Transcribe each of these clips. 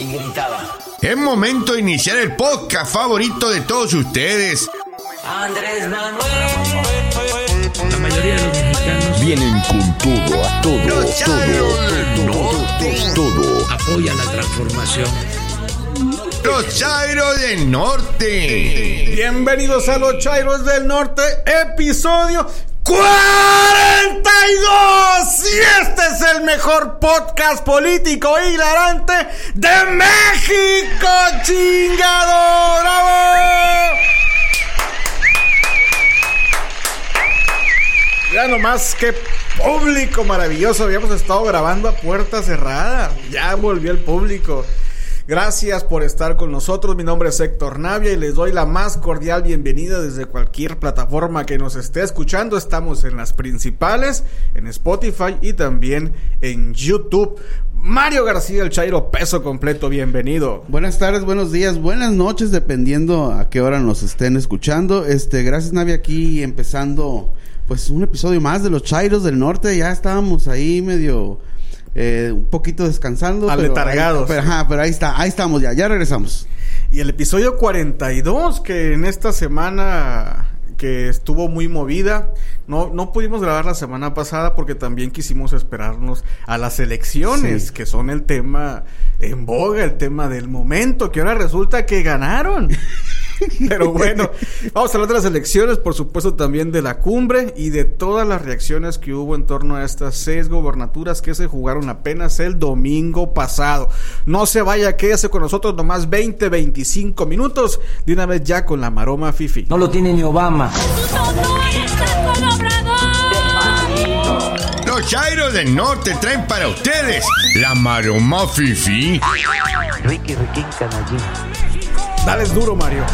y gritaba. Es momento de iniciar el podcast favorito de todos ustedes. Andrés Manuel. La mayoría de los mexicanos Vienen con todo, a todo, Los Chairos del todo, todo. apoyan la transformación. Los Chairos del Norte. Bienvenidos a los Chairos del Norte, episodio 42. Y este es el mejor podcast político hilarante de México, chingado. ¡Bravo! Ya nomás qué público maravilloso. Habíamos estado grabando a puerta cerrada. Ya volvió el público. Gracias por estar con nosotros. Mi nombre es Héctor Navia y les doy la más cordial bienvenida desde cualquier plataforma que nos esté escuchando. Estamos en las principales, en Spotify y también en YouTube. Mario García, el Chairo Peso Completo, bienvenido. Buenas tardes, buenos días, buenas noches, dependiendo a qué hora nos estén escuchando. Este, gracias Navi aquí empezando pues un episodio más de los Chairos del Norte. Ya estábamos ahí medio eh, un poquito descansando. pero Aletargados. ahí- pero, ajá, pero ahí está, ahí estamos ya, ya regresamos. Y el episodio 42, que en esta semana que estuvo muy movida, no, no pudimos grabar la semana pasada porque también quisimos esperarnos a las elecciones, Sí. que son el tema en boga, el tema del momento, que ahora resulta que ganaron. Pero bueno, vamos a hablar de las elecciones, por supuesto también de la cumbre y de todas las reacciones que hubo en torno a estas seis gobernaturas que se jugaron apenas el domingo pasado. No se vaya, quédese con nosotros nomás 20, 25 minutos de una vez ya con la maroma Fifi. No lo tiene ni Obama. Los Chairos del Norte traen para ustedes la maroma fifi. Ricky, Ricky, canallín. Dale duro, Mario.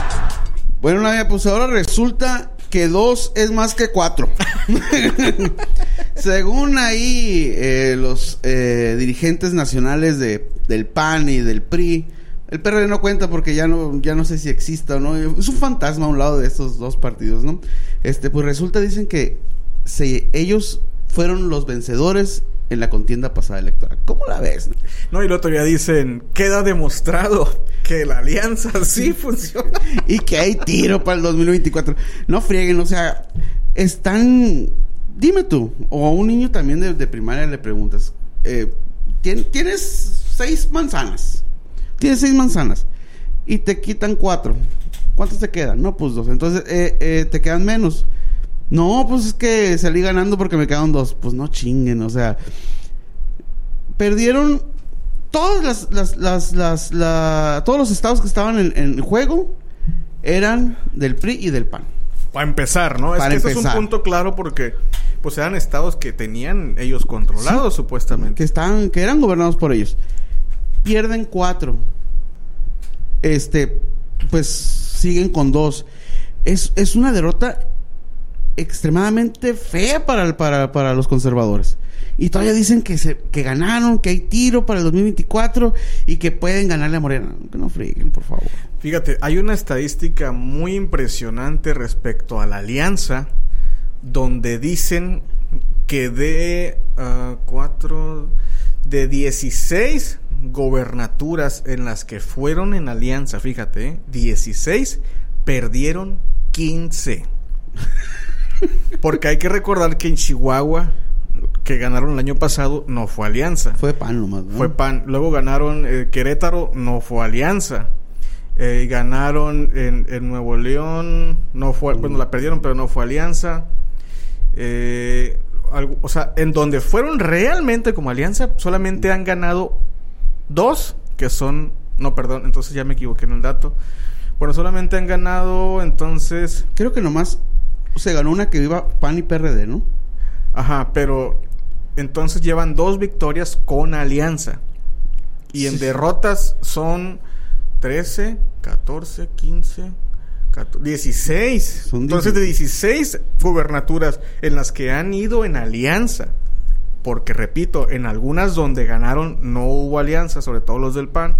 Bueno, Navi, pues ahora resulta que dos es más que cuatro. Según ahí eh, los eh, dirigentes nacionales de, del PAN y del PRI, el PRD no cuenta porque ya no, ya no sé si exista o no. Es un fantasma a un lado de estos dos partidos, ¿no? Este, pues resulta, dicen que se, ellos fueron los vencedores en la contienda pasada electoral. ¿Cómo la ves? No, y el otro día dicen, queda demostrado que la alianza sí funciona. y que hay tiro para el 2024. No frieguen, o sea, están... Dime tú, o a un niño también de, de primaria le preguntas, eh, tien- tienes seis manzanas, tienes seis manzanas y te quitan cuatro. ¿Cuántas te quedan? No, pues dos. Entonces, eh, eh, te quedan menos. No, pues es que salí ganando porque me quedaron dos. Pues no chinguen, o sea, perdieron todas las, las, las, las- la- todos los estados que estaban en, en juego eran del PRI y del PAN. Para empezar, ¿no? Para es que es un punto claro porque pues eran estados que tenían ellos controlados supuestamente. que estaban, que eran gobernados por ellos. Pierden cuatro. Este, pues siguen con dos. Es, es una derrota extremadamente fea para, para, para los conservadores. Y todavía dicen que se, que ganaron, que hay tiro para el 2024 y que pueden ganarle a Morena. Que no frieguen, por favor. Fíjate, hay una estadística muy impresionante respecto a la alianza, donde dicen que de ah, cuatro, de 16 gobernaturas en las que fueron en alianza, fíjate, ¿eh? 16 perdieron 15. Porque hay que recordar que en Chihuahua, que ganaron el año pasado, no fue alianza. Fue pan nomás, ¿no? Fue PAN. Luego ganaron eh, Querétaro, no fue Alianza. Eh, ganaron en, en Nuevo León, no fue, bueno, la perdieron, pero no fue Alianza. Eh, algo- o sea, en donde fueron realmente como Alianza, solamente han ganado dos, que son, no, perdón, entonces ya me equivoqué en el dato. Bueno, solamente han ganado, entonces, Creo que nomás se ganó una que iba PAN y PRD, ¿no? Ajá, pero entonces llevan dos victorias con alianza. Y en Sí. derrotas son 13, 14, 15, 14, 16. Son entonces de 16 gubernaturas en las que han ido en alianza. Porque repito, en algunas donde ganaron no hubo alianza, sobre todo los del PAN.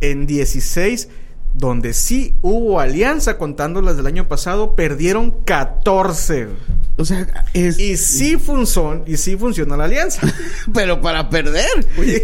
En 16 donde sí hubo alianza, contando las del año pasado, perdieron 14. O sea, es. Y sí funcionó, y sí funcionó la alianza. pero para perder. Oye,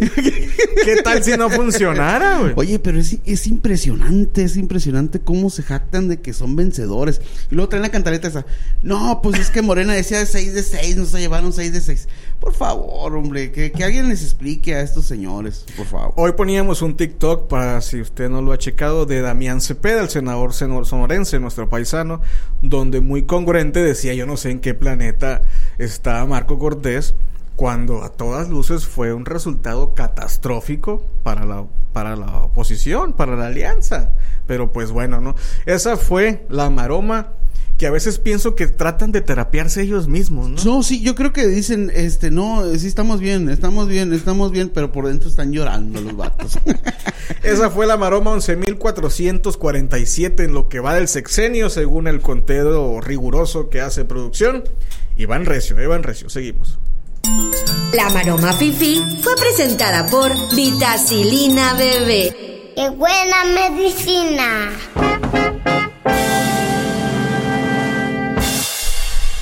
¿qué tal si no funcionara, güey? Oye, pero es, es impresionante, es impresionante cómo se jactan de que son vencedores. Y luego traen la cantaleta esa. No, pues es que Morena decía 6 de 6, nos llevaron 6 de 6. Por favor, hombre, que, que alguien les explique a estos señores, por favor. Hoy poníamos un TikTok para si usted no lo ha checado de Damián Cepeda, el senador sonorense, nuestro paisano, donde muy congruente decía yo no sé en qué planeta está Marco Cortés cuando a todas luces fue un resultado catastrófico para la para la oposición, para la alianza. Pero pues bueno, ¿no? Esa fue la maroma que a veces pienso que tratan de terapiarse ellos mismos, ¿no? No, sí, yo creo que dicen, este, no, sí estamos bien, estamos bien, estamos bien, pero por dentro están llorando los vatos. Esa fue la maroma 11.447 en lo que va del sexenio, según el conteo riguroso que hace producción. Iván Recio, Iván Recio, seguimos. La maroma Fifi fue presentada por Vitacilina Bebé. ¡Qué buena medicina!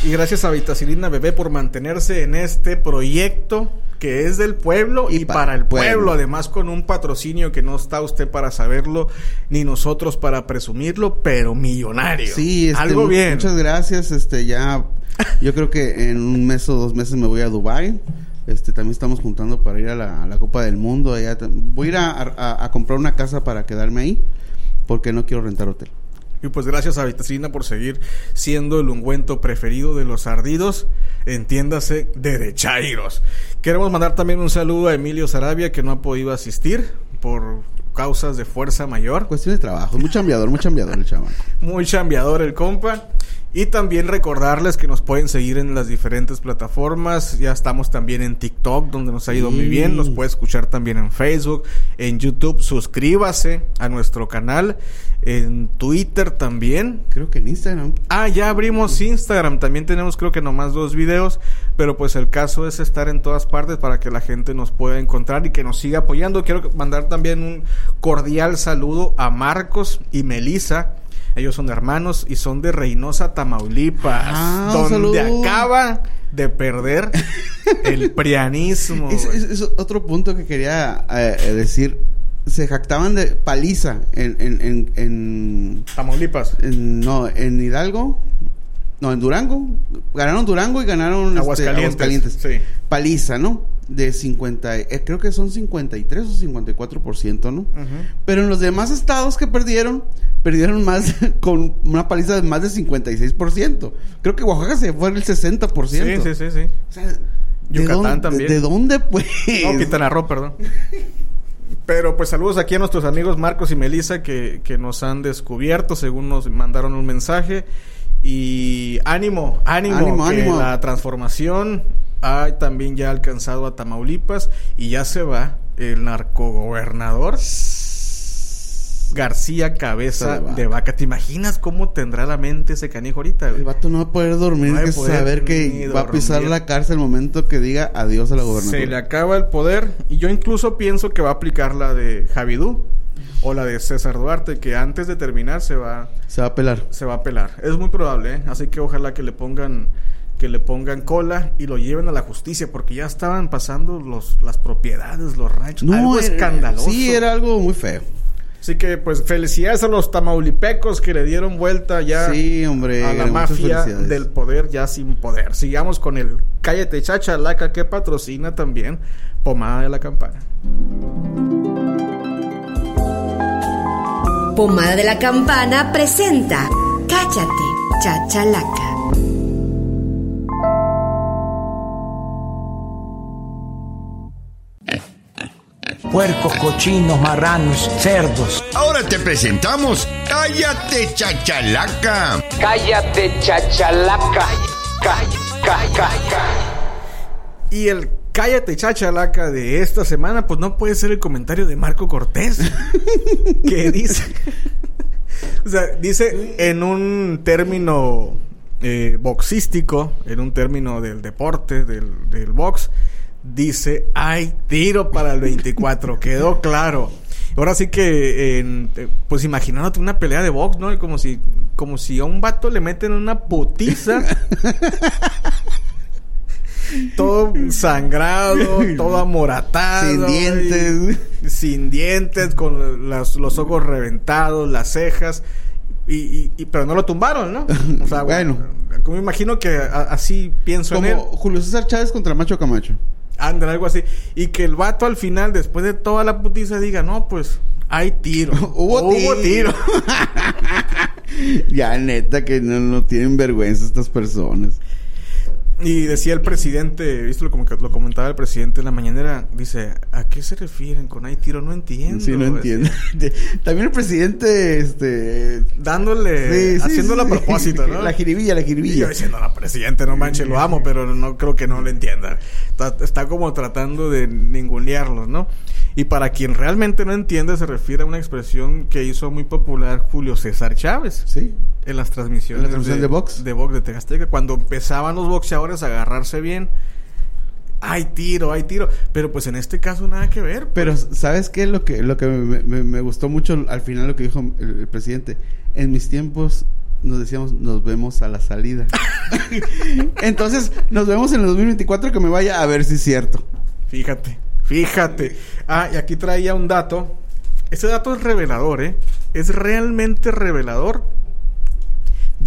Y gracias a Vitacilina Bebé por mantenerse en este proyecto que es del pueblo y, Y para, para el pueblo. pueblo. Además con un patrocinio que no está usted para saberlo, ni nosotros para presumirlo, pero millonario. Sí, este, algo bien. Muchas gracias, este, ya, yo creo que en un mes o dos meses me voy a Dubai. Este, también estamos juntando para ir a la, a la Copa del Mundo. allá voy a ir a, a- a comprar una casa para quedarme ahí, porque no quiero rentar hotel. Y pues gracias a Vitacilina por seguir siendo el ungüento preferido de los ardidos, entiéndase, de Dechairos. Queremos mandar también un saludo a Emilio Sarabia que no ha podido asistir por causas de fuerza mayor. Cuestión de trabajo, muy chambeador, muy chambeador el chaval. Muy chambeador el compa. Y también recordarles que nos pueden seguir en las diferentes plataformas. Ya estamos también en TikTok, donde nos ha ido muy bien. Nos puede escuchar también en Facebook, en YouTube. Suscríbase a nuestro canal. En Twitter también. Creo que en Instagram. Ah, ya abrimos Instagram. También tenemos creo que nomás dos videos. Pero pues el caso es estar en todas partes para que la gente nos pueda encontrar y que nos siga apoyando. Quiero mandar también un cordial saludo a Marcos y Melisa. Ellos son hermanos y son de Reynosa, Tamaulipas. Ah, donde acaba de perder el prianismo. Es, es- es otro punto que quería eh, decir. Se jactaban de paliza en, en, en, en- Tamaulipas. en- no, en Hidalgo. No, en Durango. Ganaron Durango y ganaron este, Aguascalientes, Aguascalientes. sí. Paliza, ¿no? De 50, eh, creo que son 53 o 54%, ¿no? Ujú. Pero en los demás estados que perdieron, perdieron más con una paliza de más de 56%. Creo que Oaxaca se fue el 60%. Sí, sí, sí, sí. O sea, ¿de Yucatán dónde- también. ¿De dónde, pues? No, Quintana Roo, perdón. Pero pues saludos aquí a nuestros amigos Marcos y Melissa que, que nos han descubierto según nos mandaron un mensaje. Y ánimo, ánimo, Ánimo, que ánimo. la transformación ha también ya alcanzado a Tamaulipas y ya se va el narcogobernador García Cabeza de Vaca. ¿Te imaginas cómo tendrá la mente ese canijo ahorita? güey? El vato no va a poder dormir, No que poder saber que va a pisar la cárcel el momento que diga adiós a la gobernatura. Se le acaba el poder y yo incluso pienso que va a aplicar la de Javidú o la de César Duarte que antes de terminar se va Se va a pelar. se va a pelar. Es muy probable, ¿eh? así que ojalá que le pongan que le pongan cola y lo lleven a la justicia porque ya estaban pasando los las propiedades, los ranchos, algo era- escandaloso. Sí, era algo muy feo. Así que pues felicidades a los tamaulipecos que le dieron vuelta ya Sí, hombre. a la mafia del poder ya sin poder. Sigamos con el Cállate Chachalaca que patrocina también Pomada de la Campana. Pomada de la Campana presenta Cállate, Chachalaca. Puercos, cochinos, marranos, cerdos. Ahora te presentamos Cállate Chachalaca. Cállate, chachalaca. Ca- ca- ca- Y el Cállate Chachalaca de esta semana, pues no puede ser el comentario de Marco Cortés. que dice. o sea, dice en un término eh, boxístico, en un término del deporte, del, del box, dice: hay tiro para el 24. Quedó claro. Ahora sí que, eh, pues imaginándote una pelea de box, ¿no? Como si como si a un vato le meten una putiza. todo sangrado, todo amoratado. Sin dientes. y- sin dientes, con las- los ojos reventados, las cejas. Y, y- y- pero no lo tumbaron, ¿no? O sea, bueno. Bueno. Como imagino que a- así pienso en él. Como Julio César Chávez contra Macho Camacho. Anda, algo así. Y que el vato al final, después de toda la putiza, diga, no, pues hay tiro. Hubo tiro. ya, neta, que no, no tienen vergüenza estas personas. Y decía el presidente, ¿viste lo, como que lo comentaba el presidente en la mañanera? Dice, ¿a qué se refieren con hay tiro? No entiendo. Sí, no entiendo. También el presidente, este... Dándole, sí, sí, haciéndolo sí. a propósito, ¿no? La jiribilla, la Y yo jiribilla. diciendo, no, presidente, no manches, lo amo, pero no creo que no lo entienda. Está, está como tratando de ningunearlos, ¿no? Y para quien realmente no entiende, se refiere a una expresión que hizo muy popular Julio César Chávez. Sí. En las transmisiones. En la transmisión de box. De box de Tegasteca. Cuando empezaban los boxeadores a agarrarse bien. Hay tiro, hay tiro. Pero pues en este caso nada que ver. pues. Pero, ¿sabes qué? Lo que, lo que me, me- me gustó mucho al final lo que dijo el, el presidente. En mis tiempos nos decíamos, nos vemos a la salida. Entonces, nos vemos en el 2024 que me vaya a ver si es cierto. Fíjate, fíjate. Ah, y aquí traía un dato. Este dato es revelador, ¿eh? Es realmente revelador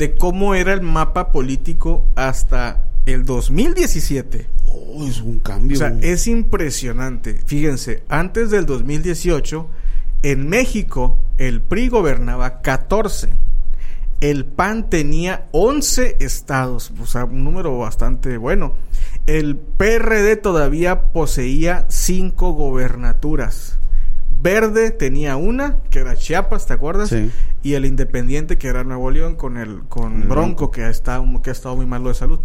de cómo era el mapa político hasta el 2017. Oh, es un cambio. O sea, es impresionante. Fíjense, antes del 2018, en México, el PRI gobernaba 14. El PAN tenía 11 estados, o sea, un número bastante bueno. El PRD todavía poseía 5 gobernaturas. Verde tenía una, que era Chiapas, ¿te acuerdas? Sí. Y el Independiente, que era Nuevo León, con el con El Bronco, Bronco. que ha estado, que ha estado muy malo de salud.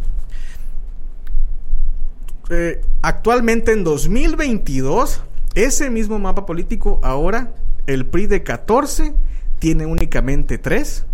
Eh, actualmente en 2022, ese mismo mapa político, ahora el PRI de 14 tiene únicamente 3,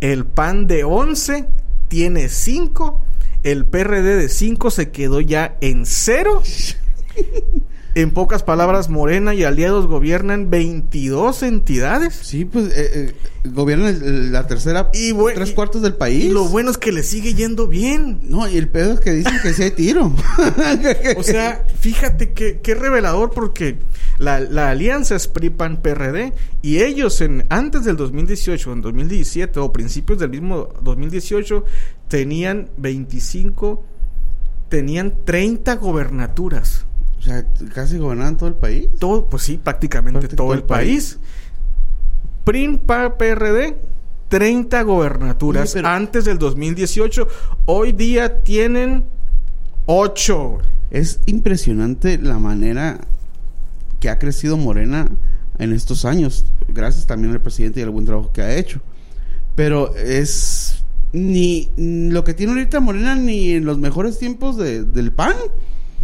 el PAN de 11 tiene 5, el PRD de 5 se quedó ya en 0. En pocas palabras, Morena y aliados gobiernan 22 entidades. Sí, pues eh, eh, gobierna el- el- la tercera, Y tres cuartos del país. Y lo bueno es que le sigue yendo bien. No, y el pedo es que dicen que sí hay tiro. O sea, fíjate que, qué revelador porque la, la alianza es PRI-PAN-PRD y ellos en, antes del 2018, en 2017 o principios del mismo 2018 tenían 25, tenían 30 gobernaturas. O sea, casi gobernaban todo el país. Todo, pues sí, prácticamente todo el país. PRI-PAN-PRD 30 gobernaturas Oye, pero- antes del 2018. Hoy día tienen 8. Es impresionante la manera que ha crecido Morena en estos años, gracias también al presidente y al buen trabajo que ha hecho. Pero es ni ni lo que tiene ahorita Morena ni en los mejores tiempos de- del PAN.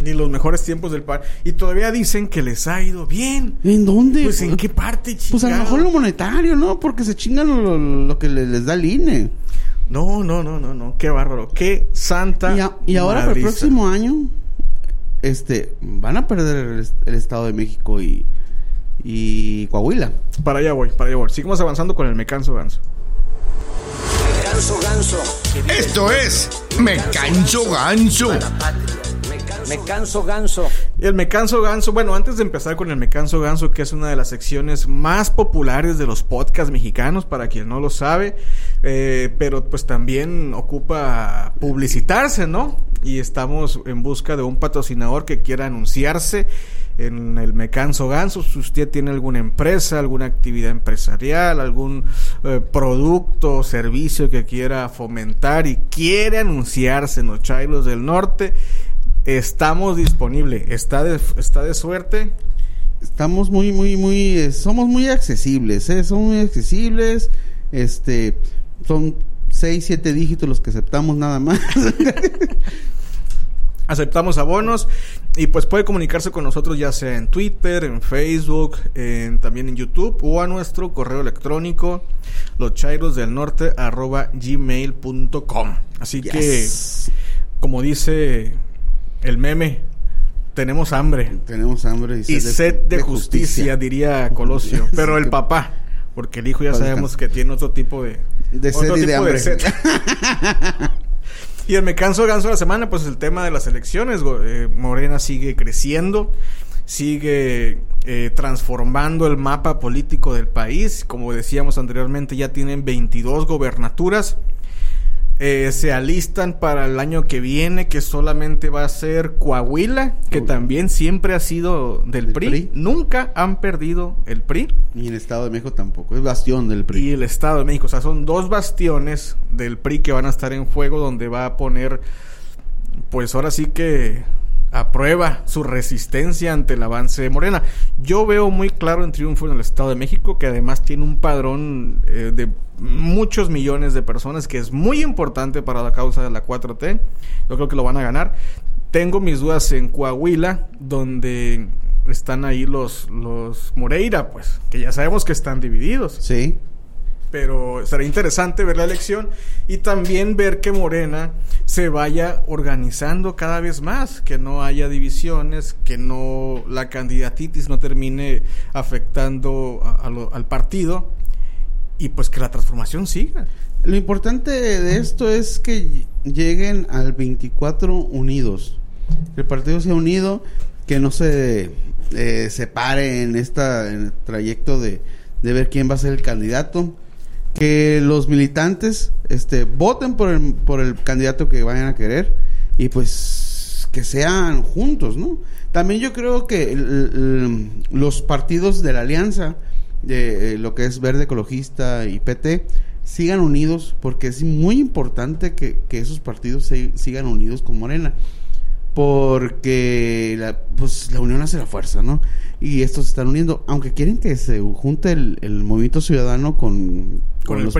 Ni los mejores tiempos del par. Y todavía dicen que les ha ido bien. ¿En dónde? Pues en qué parte, Pues a lo chingado? mejor lo monetario, ¿no? Porque se chingan lo, lo que le- les da el INE. No, no, no, no, no. Qué bárbaro. Qué santa. Y, a- y ahora para el próximo año, este, van a perder el, est- el Estado de México y, y Coahuila. Para allá voy, para allá voy. Seguimos avanzando con el Me Canso Ganso. Ganso, ganso. Esto es Me Canso Ganso. Me canso, ganso. El Me Canso Ganso, bueno, antes de empezar con el Me Canso Ganso, que es una de las secciones más populares de los podcasts mexicanos, para quien no lo sabe, eh, pero pues también ocupa publicitarse, ¿no? Y estamos en busca de un patrocinador que quiera anunciarse en el Me Canso Ganso. Si usted tiene alguna empresa, alguna actividad empresarial, algún eh, producto o servicio que quiera fomentar y quiere anunciarse en los del Norte, Estamos disponibles. Está de, está de suerte. Estamos muy, muy, muy, eh, somos muy accesibles, ¿eh? Somos muy accesibles, este, son seis, siete dígitos los que aceptamos nada más. Aceptamos abonos y pues puede comunicarse con nosotros ya sea en Twitter, en Facebook, en- también en YouTube o a nuestro correo electrónico loschairosdelnorte arroba gmail.com. Así que, como dice el meme, tenemos hambre Tenemos hambre y sed de justicia, diría Colosio. Pero el papá, porque el hijo ya sabemos que tiene otro tipo de, De Otro sed y de sed. y el me canso ganso de la semana, pues el tema de las elecciones. eh, Morena sigue creciendo, sigue eh, transformando el mapa político del país. Como decíamos anteriormente, ya tienen 22 gobernaturas. Eh, se alistan para el año que viene, que solamente va a ser Coahuila, que Uy. también siempre ha sido del, PRI. PRI. Nunca han perdido el PRI Y en Estado de México tampoco. Es bastión del PRI. y el Estado de México. O sea, son dos bastiones del PRI que van a estar en juego donde va a poner, pues ahora sí que a prueba su resistencia ante el avance de Morena. Yo veo muy claro en triunfo en el Estado de México, que además tiene un padrón eh, de muchos millones de personas, que es muy importante para la causa de la 4T. Yo creo que lo van a ganar. Tengo mis dudas en Coahuila, donde están ahí los, los Moreira, pues, que ya sabemos que están divididos Sí. Pero será interesante ver la elección y también ver que Morena se vaya organizando cada vez más, que no haya divisiones, que no la candidatitis no termine afectando al partido y pues que la transformación siga. Lo importante de esto es que lleguen al 24 unidos. Que el partido sea unido, que no se eh, separe en esta el trayecto de, de ver quién va a ser el candidato. Que los militantes este, voten por el, por el candidato que vayan a querer y pues que sean juntos, ¿no? También yo creo que el- los partidos de la alianza, de eh, lo que es Verde Ecologista y PT, sigan unidos porque es muy importante que, que esos partidos se- sigan unidos con Morena porque la, pues la unión hace la fuerza, ¿no? Y estos se están uniendo, aunque quieren que se junte el, el movimiento ciudadano con, con, el los.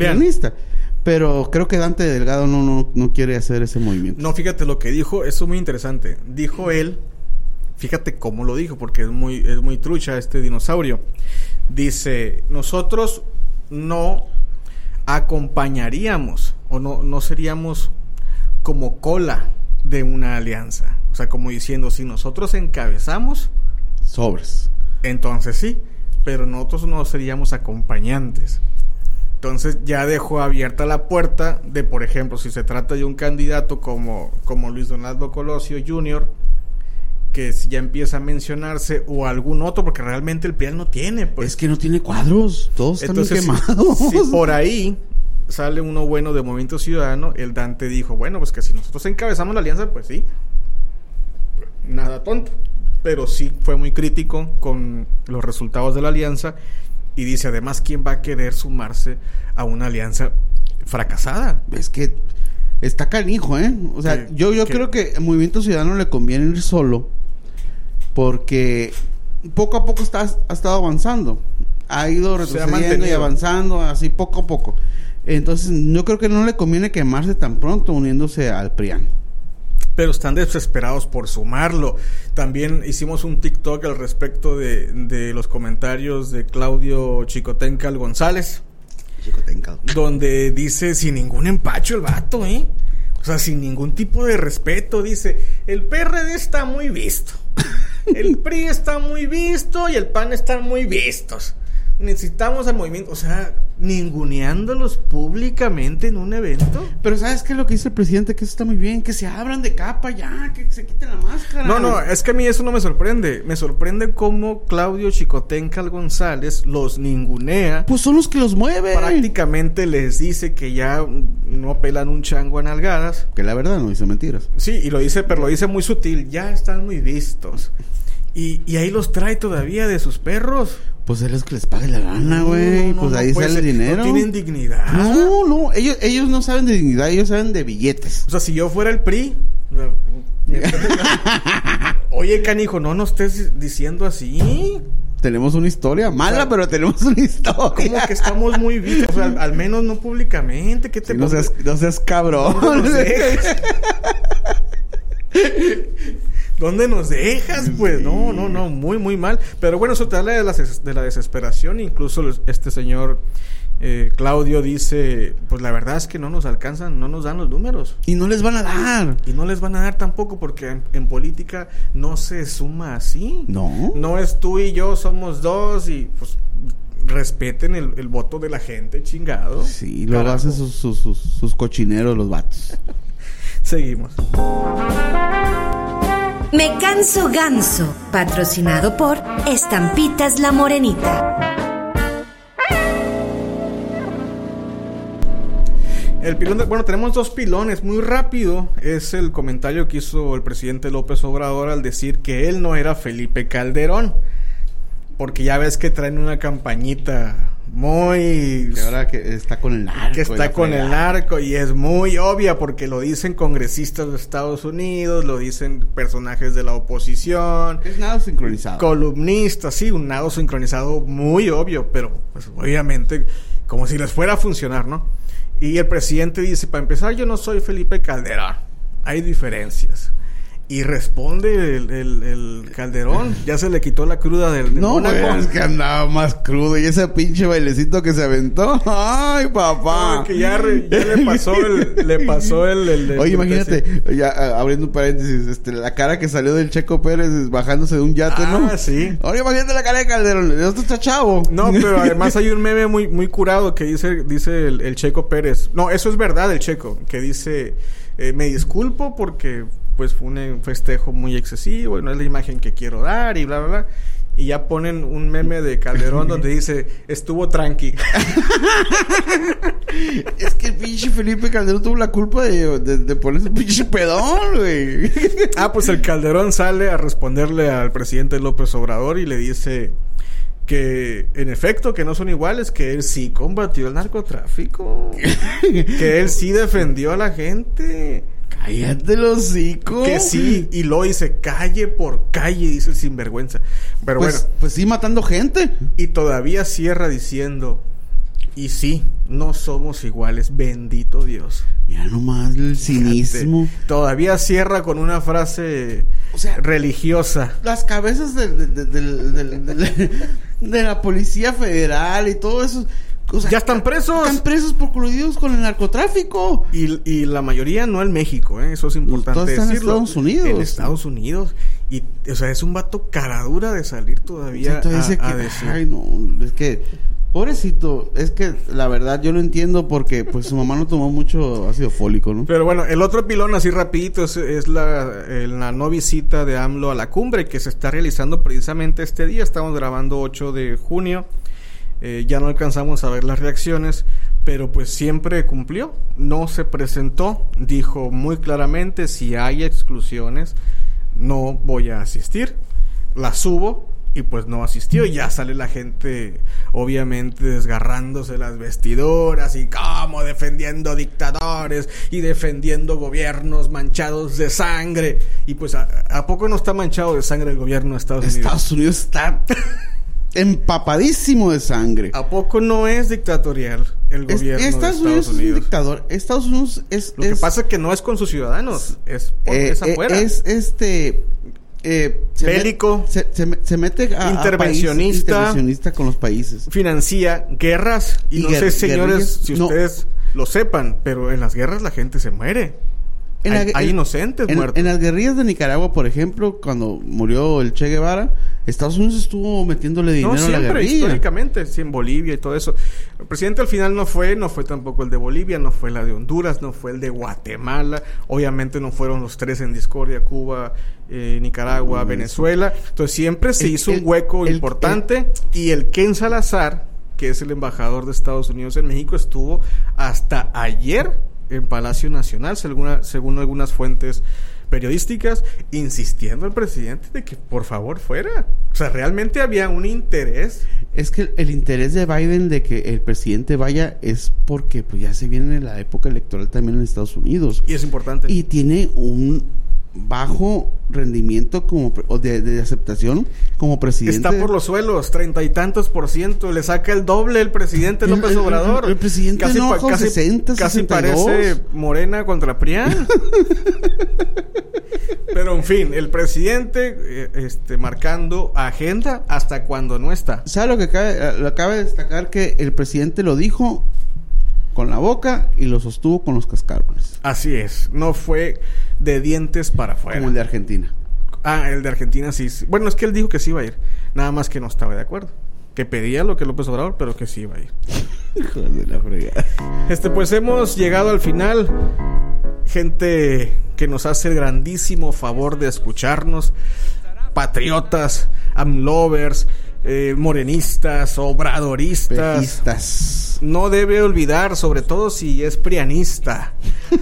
Pero creo que Dante Delgado no, no, no quiere hacer ese movimiento. No, fíjate lo que dijo, eso es muy interesante. Dijo él, fíjate cómo lo dijo, porque es muy, es muy trucha este dinosaurio. Dice, nosotros no acompañaríamos o no, no seríamos como cola de una alianza. O sea, como diciendo, si nosotros encabezamos, Sobres. entonces sí, pero nosotros no seríamos acompañantes. Entonces ya dejó abierta la puerta de, por ejemplo, si se trata de un candidato como, como Luis Donaldo Colosio Jr., que si ya empieza a mencionarse, o algún otro, porque realmente el PRI no tiene, pues. es que no tiene cuadros, todos están si- quemados. si por ahí sale uno bueno de Movimiento Ciudadano, el Dante dijo, bueno, pues que si nosotros encabezamos la alianza, pues sí, nada tonto. Pero sí fue muy crítico con los resultados de la alianza y dice, además, ¿quién va a querer sumarse a una alianza fracasada? Es que está canijo, ¿eh? O sea, Que- yo, yo que- creo que al Movimiento Ciudadano le conviene ir solo porque poco a poco está, ha estado avanzando. Ha ido retrocediendo y avanzando así poco a poco. Entonces, yo creo que no le conviene quemarse tan pronto uniéndose al PRIAN. Pero están desesperados por sumarlo. También hicimos un TikTok al respecto de, de los comentarios de Claudio Chicotencal González, donde dice sin ningún empacho el vato, ¿eh? O sea, sin ningún tipo de respeto, dice, el PRD está muy visto, el PRI está muy visto y el PAN están muy vistos. Necesitamos al movimiento, o sea, ninguneándolos públicamente en un evento. Pero ¿sabes qué es lo que dice el presidente? Que eso está muy bien, que se abran de capa ya, que se quiten la máscara. No, no, es que a mí eso no me sorprende. Me sorprende cómo Claudio Chicotencal González los ningunea. Pues son los que los mueven. Prácticamente les dice que ya no pelan un chango a nalgadas. Que la verdad no dice mentiras. Sí, y lo dice, pero lo dice muy sutil. Ya están muy vistos. Y, y ahí los trae todavía de sus perros. Pues es que les pague la gana, güey. No, no, pues no ahí sale el dinero. No tienen dignidad. No, no, ellos, ellos no saben de dignidad, ellos saben de billetes. O sea, si yo fuera el PRI. Oye, canijo, no nos estés diciendo así. Tenemos una historia mala, O sea, pero tenemos una historia. Como que estamos muy vistos, o sea, al, al menos no públicamente. ¿Qué te Sí, no, pasa? seas, no seas cabrón. ¿Dónde nos dejas? ¿Dónde nos dejas? Pues no, no, no, muy, muy mal. Pero bueno, eso te habla de la, des- de la desesperación. Incluso este señor eh, Claudio dice, pues la verdad es que no nos alcanzan, no nos dan los números. y no les van a dar. Y no les van a dar tampoco porque en, en política no se suma así. No. No es tú y yo, somos dos y pues respeten el, el voto de la gente, chingado. Sí, Carajo. hacen sus, sus, sus, sus cochineros los vatos. Seguimos. Me canso ganso, patrocinado por Estampitas La Morenita. El pilón de- bueno, tenemos dos pilones. Muy rápido es el comentario que hizo el presidente López Obrador al decir que él no era Felipe Calderón. Porque ya ves que traen una campañita muy... Que ahora que está con el narco. que está con el narco y es muy obvia porque lo dicen congresistas de Estados Unidos, lo dicen personajes de la oposición, Es nada sincronizado. columnistas, sí, un nado sincronizado muy obvio, pero pues obviamente como si les fuera a funcionar, ¿no? Y el presidente dice, para empezar, yo no soy Felipe Calderón, hay diferencias. Y responde el, el- el Calderón, ya se le quitó la cruda del, del No, Mónaco. güey, es que andaba más crudo. Y ese pinche bailecito que se aventó. Ay, papá. No, que ya, re- ya le pasó el, le pasó el, el- el- Oye, el- imagínate, ya ah, abriendo un paréntesis, este, la cara que salió del Checo Pérez bajándose de un yate, Ah, ¿no? sí. Ahora imagínate la cara de Calderón, esto está chavo. No, pero además hay un meme muy, muy curado que dice, dice el, el Checo Pérez. No, eso es verdad, el Checo, que dice, eh, me disculpo porque pues fue un festejo muy excesivo y no es la imagen que quiero dar y bla, bla, bla. Y ya ponen un meme de Calderón donde dice, estuvo tranqui. Es que el pinche Felipe Calderón tuvo la culpa de, de, de ponerse un pinche pedón, güey. ah, pues el Calderón sale a responderle al presidente López Obrador y le dice que en efecto que no son iguales, que él sí combatió el narcotráfico, que él sí defendió a la gente. Cállate los hocico. Que sí, y lo dice calle por calle, dice el sinvergüenza. Pero Pues, bueno, pues sí, matando gente. y todavía cierra diciendo, y sí, no somos iguales, bendito Dios. Mira nomás el cinismo. Todavía cierra con una frase O sea, religiosa. las cabezas de, de- de- de la Policía Federal y todo eso. O sea, Ya están presos. Están presos por coludidos con el narcotráfico. Y, y la mayoría no en México, ¿eh? eso es importante Todos están en. Estados Unidos. En Estados Unidos. Y, o sea, es un vato caradura de salir todavía a, dice a que, decir. ay, no, es que, pobrecito, es que la verdad yo lo entiendo porque pues su mamá no tomó mucho ácido fólico, ¿no? Pero bueno, el otro pilón así rapidito es, es la, eh, la no visita de AMLO a la cumbre que se está realizando precisamente este día. Estamos grabando 8 de junio. Eh, ya no alcanzamos a ver las reacciones, pero pues siempre cumplió. No se presentó. Dijo muy claramente, si hay exclusiones, no voy a asistir. Las subo y pues no asistió. Y ya sale la gente, obviamente, desgarrándose las vestiduras y como defendiendo dictadores y defendiendo gobiernos manchados de sangre. Y pues, ¿a, a poco no está manchado de sangre el gobierno de Estados Unidos? Estados Unidos está empapadísimo de sangre. ¿A poco no es dictatorial el Es- gobierno Estados de Unidos Estados es un Unidos? dictador. Estados Unidos es... Lo que es- pasa es que no es con sus ciudadanos, es, por, eh, es eh, afuera. es este... eh, se Bélico. met- se, se se mete a, a Intervencionista. países- intervencionista con los países. financia guerras y, Y no sé señores si no. ustedes lo sepan pero en las guerras la gente se muere En hay, la- hay en- inocentes en, muertos en las guerrillas de Nicaragua, por ejemplo, cuando murió el Che Guevara, Estados Unidos estuvo metiéndole dinero no a la siempre guerrilla. históricamente sí en Bolivia y todo eso. El presidente al final no fue no fue tampoco el de Bolivia no fue la de Honduras no fue el de Guatemala. Obviamente no fueron los tres en discordia Cuba eh, Nicaragua Venezuela. Entonces siempre se El- hizo el- un hueco el- importante. y el Ken Salazar que es el embajador de Estados Unidos en México estuvo hasta ayer en Palacio Nacional, según, según algunas fuentes periodísticas, insistiendo al presidente de que por favor fuera. O sea, realmente había un interés. Es que el, el interés de Biden de que el presidente vaya es porque pues ya se viene la época electoral también en Estados Unidos. Y es importante. Y tiene un bajo rendimiento como o de, de aceptación como presidente. Está por los suelos, treinta y tantos por ciento. Le saca el doble el presidente El- López el- Obrador. el presidente casi, no casi, 60, casi 62. parece Morena contra Prián. Pero en fin, el presidente eh, este, marcando agenda hasta cuando no está. ¿Sabe lo que cabe, lo cabe destacar? Que el presidente lo dijo con la boca y lo sostuvo con los cascarones. Así es, no fue de dientes para afuera. Como el de Argentina. Ah, el de Argentina sí. Bueno, es que él dijo que sí iba a ir, nada más que no estaba de acuerdo. que pedía lo que López Obrador, pero que sí iba a ir. Hijo de la fregada. Este, pues hemos llegado al final. Gente que nos hace el grandísimo favor de escucharnos. Patriotas, amlovers, eh, morenistas, obradoristas. No debe olvidar, sobre todo si es prianista,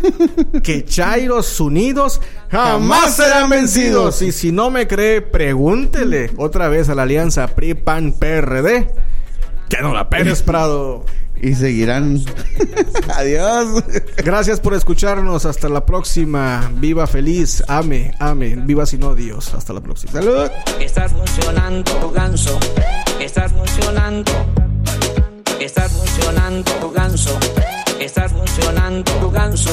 que Chairos unidos jamás serán vencidos. Y si no me cree, pregúntele otra vez a la alianza PRI-PAN-PRD. Que no la Pérez Prado. Y seguirán. Adiós. Gracias por escucharnos. Hasta la próxima. Viva feliz. Ame, ame. Viva sin odios. Hasta la próxima. Salud. Estás funcionando, ganso. Estás funcionando funcionando, ganso. Está funcionando, ganso